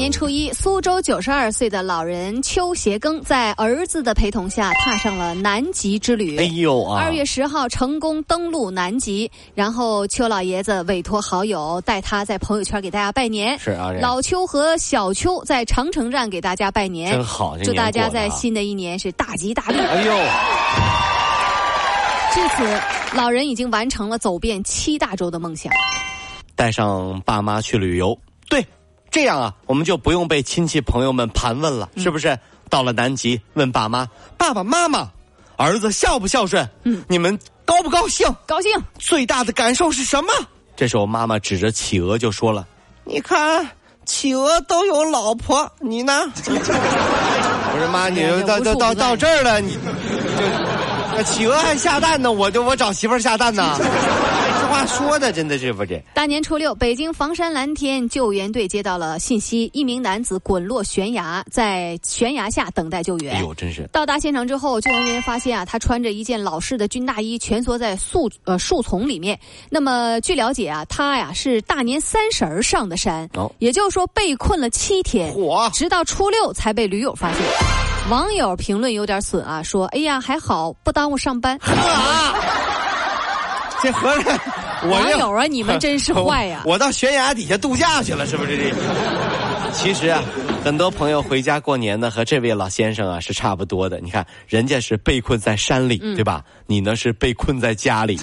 大年初一，苏州九十二岁的老人邱协庚在儿子的陪同下踏上了南极之旅。哎呦啊！二月十号成功登陆南极，然后邱老爷子委托好友带他在朋友圈给大家拜年。是啊，老邱和小邱在长城站给大家拜年，真好！祝大家在新的一年是大吉大利。哎呦！至此，老人已经完成了走遍七大洲的梦想，带上爸妈去旅游。对。这样啊，我们就不用被亲戚朋友们盘问了，是不是？到了南极，问爸妈：“爸爸妈妈，儿子孝不孝顺？嗯，你们高不高兴？高兴。最大的感受是什么？”这时候，妈妈指着企鹅就说了：“你看，企鹅都有老婆，你呢？” 我说：“妈，你到到到到这儿了，你就企鹅还下蛋呢，我就我找媳妇儿下蛋呢。”话说的真的是不是？大年初六，北京房山蓝天救援队接到了信息，一名男子滚落悬崖，在悬崖下等待救援。哎呦，真是！到达现场之后，救援人员发现啊，他穿着一件老式的军大衣，蜷缩在树呃树丛里面。那么据了解啊，他呀是大年三十儿上的山，哦，也就是说被困了七天，嚯！直到初六才被驴友发现。网友评论有点损啊，说：“哎呀，还好不耽误上班。”这合着。网友啊，你们真是坏呀！我到悬崖底下度假去了，是不是？这其实啊，很多朋友回家过年呢，和这位老先生啊是差不多的。你看，人家是被困在山里，对吧？你呢是被困在家里。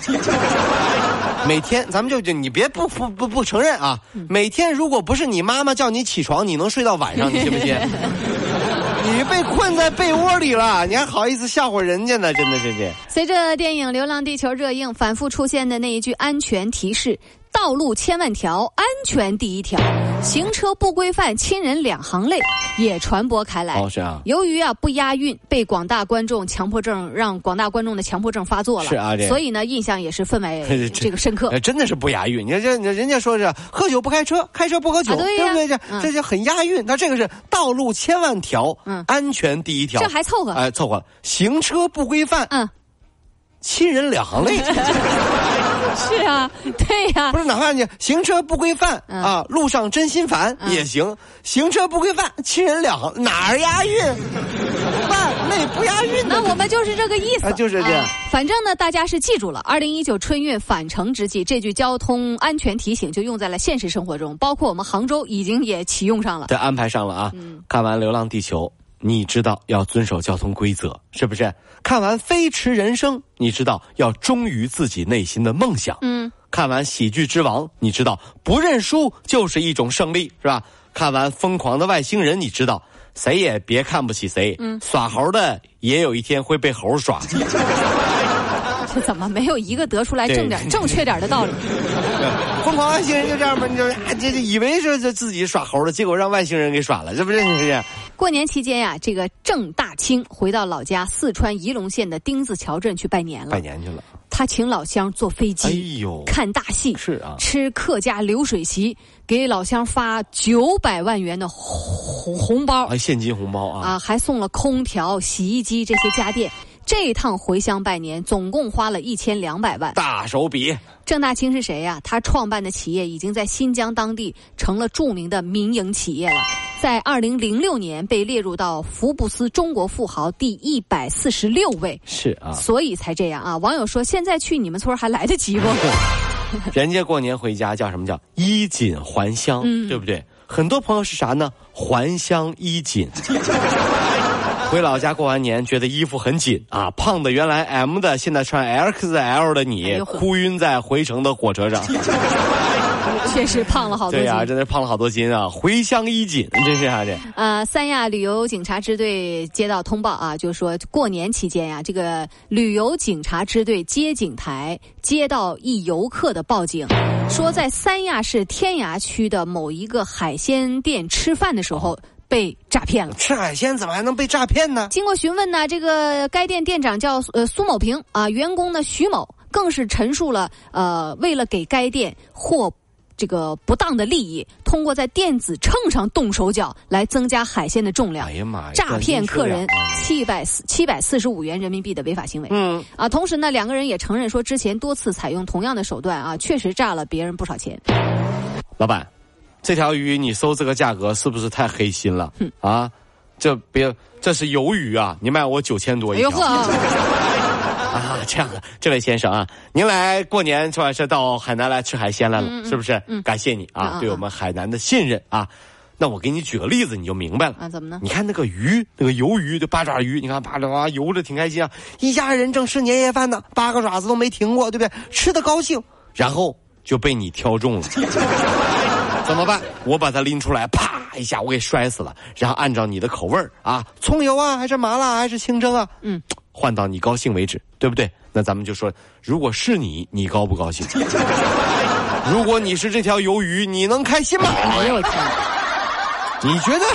每天，咱们就就你别不不不不承认啊！每天如果不是你妈妈叫你起床，你能睡到晚上？你信不信？你被困在被窝里了，你还好意思笑话人家呢？真的是这。随着电影《流浪地球》热映，反复出现的那一句安全提示。道路千万条，安全第一条。行车不规范，亲人两行泪，也传播开来。哦，是啊。由于啊不押韵，被广大观众强迫症让广大观众的强迫症发作了。是啊，所以呢，印象也是分为 这个深刻。真的是不押韵。你看这，人家说是喝酒不开车，开车不喝酒，对不对？这这就很押韵。那这个是道路千万条，嗯，安全第一条。这还凑合？哎，凑合。行车不规范，嗯，亲人两行泪。是啊，对呀，不是哪怕你行车不规范啊，路上真心烦也行。行车不规范，亲人两行哪儿押韵？慢，那不押韵。那我们就是这个意思，啊就是这样。反正呢，大家是记住了。二零一九春运返程之际，这句交通安全提醒就用在了现实生活中，包括我们杭州已经也启用上了，对，安排上了啊。看完《流浪地球》。你知道要遵守交通规则，是不是？看完《飞驰人生》，你知道要忠于自己内心的梦想。嗯。看完《喜剧之王》，你知道不认输就是一种胜利，是吧？看完《疯狂的外星人》，你知道谁也别看不起谁。嗯。耍猴的也有一天会被猴耍。这怎么没有一个得出来正点、正确点的道理？疯狂外星人就这样吧？你就这这以为是这自己耍猴了，结果让外星人给耍了，这不是？过年期间呀，这个郑大清回到老家四川仪陇县的丁字桥镇去拜年了。拜年去了，他请老乡坐飞机，哎呦，看大戏是啊，吃客家流水席，给老乡发九百万元的红红包，啊，现金红包啊，啊，还送了空调、洗衣机这些家电。这一趟回乡拜年，总共花了一千两百万，大手笔。郑大清是谁呀？他创办的企业已经在新疆当地成了著名的民营企业了，在二零零六年被列入到福布斯中国富豪第一百四十六位。是啊，所以才这样啊。网友说，现在去你们村还来得及不？人家过年回家叫什么叫衣锦还乡，对不对？很多朋友是啥呢？还乡衣锦。回老家过完年，觉得衣服很紧啊，胖的原来 M 的，现在穿 XL 的你，哭晕在回程的火车上。确实胖了好多。对呀，真的胖了好多斤啊！回乡衣锦，真是啊这。呃，三亚旅游警察支队接到通报啊，就是说过年期间呀，这个旅游警察支队接警台接到一游客的报警，说在三亚市天涯区的某一个海鲜店吃饭的时候。被诈骗了。吃海鲜怎么还能被诈骗呢？经过询问呢，这个该店店长叫呃苏某平啊，员工呢徐某更是陈述了呃，为了给该店获。这个不当的利益，通过在电子秤上动手脚来增加海鲜的重量，哎呀妈呀！诈骗客人七百四七百四十五元人民币的违法行为。嗯啊，同时呢，两个人也承认说，之前多次采用同样的手段啊，确实诈了别人不少钱。老板，这条鱼你收这个价格是不是太黑心了？啊，这别这是鱿鱼啊，你卖我九千多一条。啊，这样的，这位先生啊，您来过年是吧？是到海南来吃海鲜来了，是不是？感谢你啊，对我们海南的信任啊。那我给你举个例子，你就明白了啊？怎么呢？你看那个鱼，那个鱿鱼，这八爪鱼，你看八爪游着挺开心啊。一家人正吃年夜饭呢，八个爪子都没停过，对不对？吃的高兴，然后就被你挑中了，怎么办？我把它拎出来，啪一下，我给摔死了。然后按照你的口味啊，葱油啊，还是麻辣，还是清蒸啊？嗯。换到你高兴为止，对不对？那咱们就说，如果是你，你高不高兴？如果你是这条鱿鱼，你能开心吗？哎呦我天！你觉得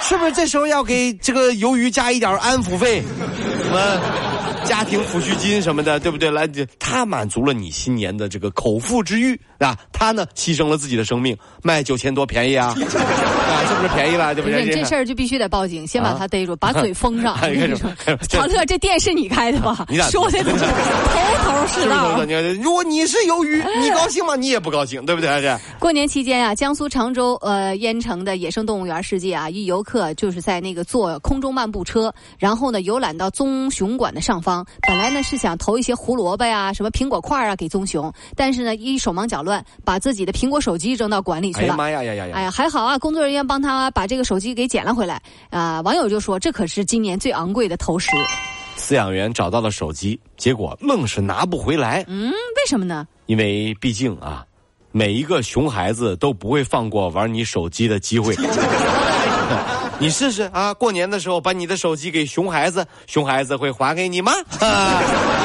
是不是这时候要给这个鱿鱼加一点安抚费？什么家庭抚恤金什么的，对不对？来，他满足了你新年的这个口腹之欲啊！他呢，牺牲了自己的生命，卖九千多便宜啊！是不是便宜了？对不对？这事儿就必须得报警，先把他逮住，把嘴封上。长乐，这店是你开的吧？你咋说的？头头是道。如果你是鱿鱼，你高兴吗？你也不高兴，对不对？这过年期间啊，江苏常州呃淹城的野生动物园世界啊，一游客就是在那个坐空中漫步车，然后呢游览到棕熊馆的上方。本来呢是想投一些胡萝卜呀、什么苹果块啊给棕熊，但是呢一手忙脚乱，把自己的苹果手机扔到馆里去了。哎呀妈呀呀呀！哎呀，还好啊，工作人员帮。他把这个手机给捡了回来，啊，网友就说这可是今年最昂贵的投食。饲养员找到了手机，结果愣是拿不回来。嗯，为什么呢？因为毕竟啊，每一个熊孩子都不会放过玩你手机的机会。你试试啊，过年的时候把你的手机给熊孩子，熊孩子会还给你吗？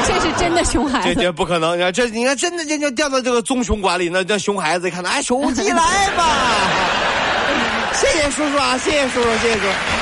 这是真的熊孩子，这这不可能！这，你看真的这就掉到这个棕熊馆里，那那熊孩子一看，哎，手机来吧。谢谢叔叔啊！谢谢叔叔，谢谢叔。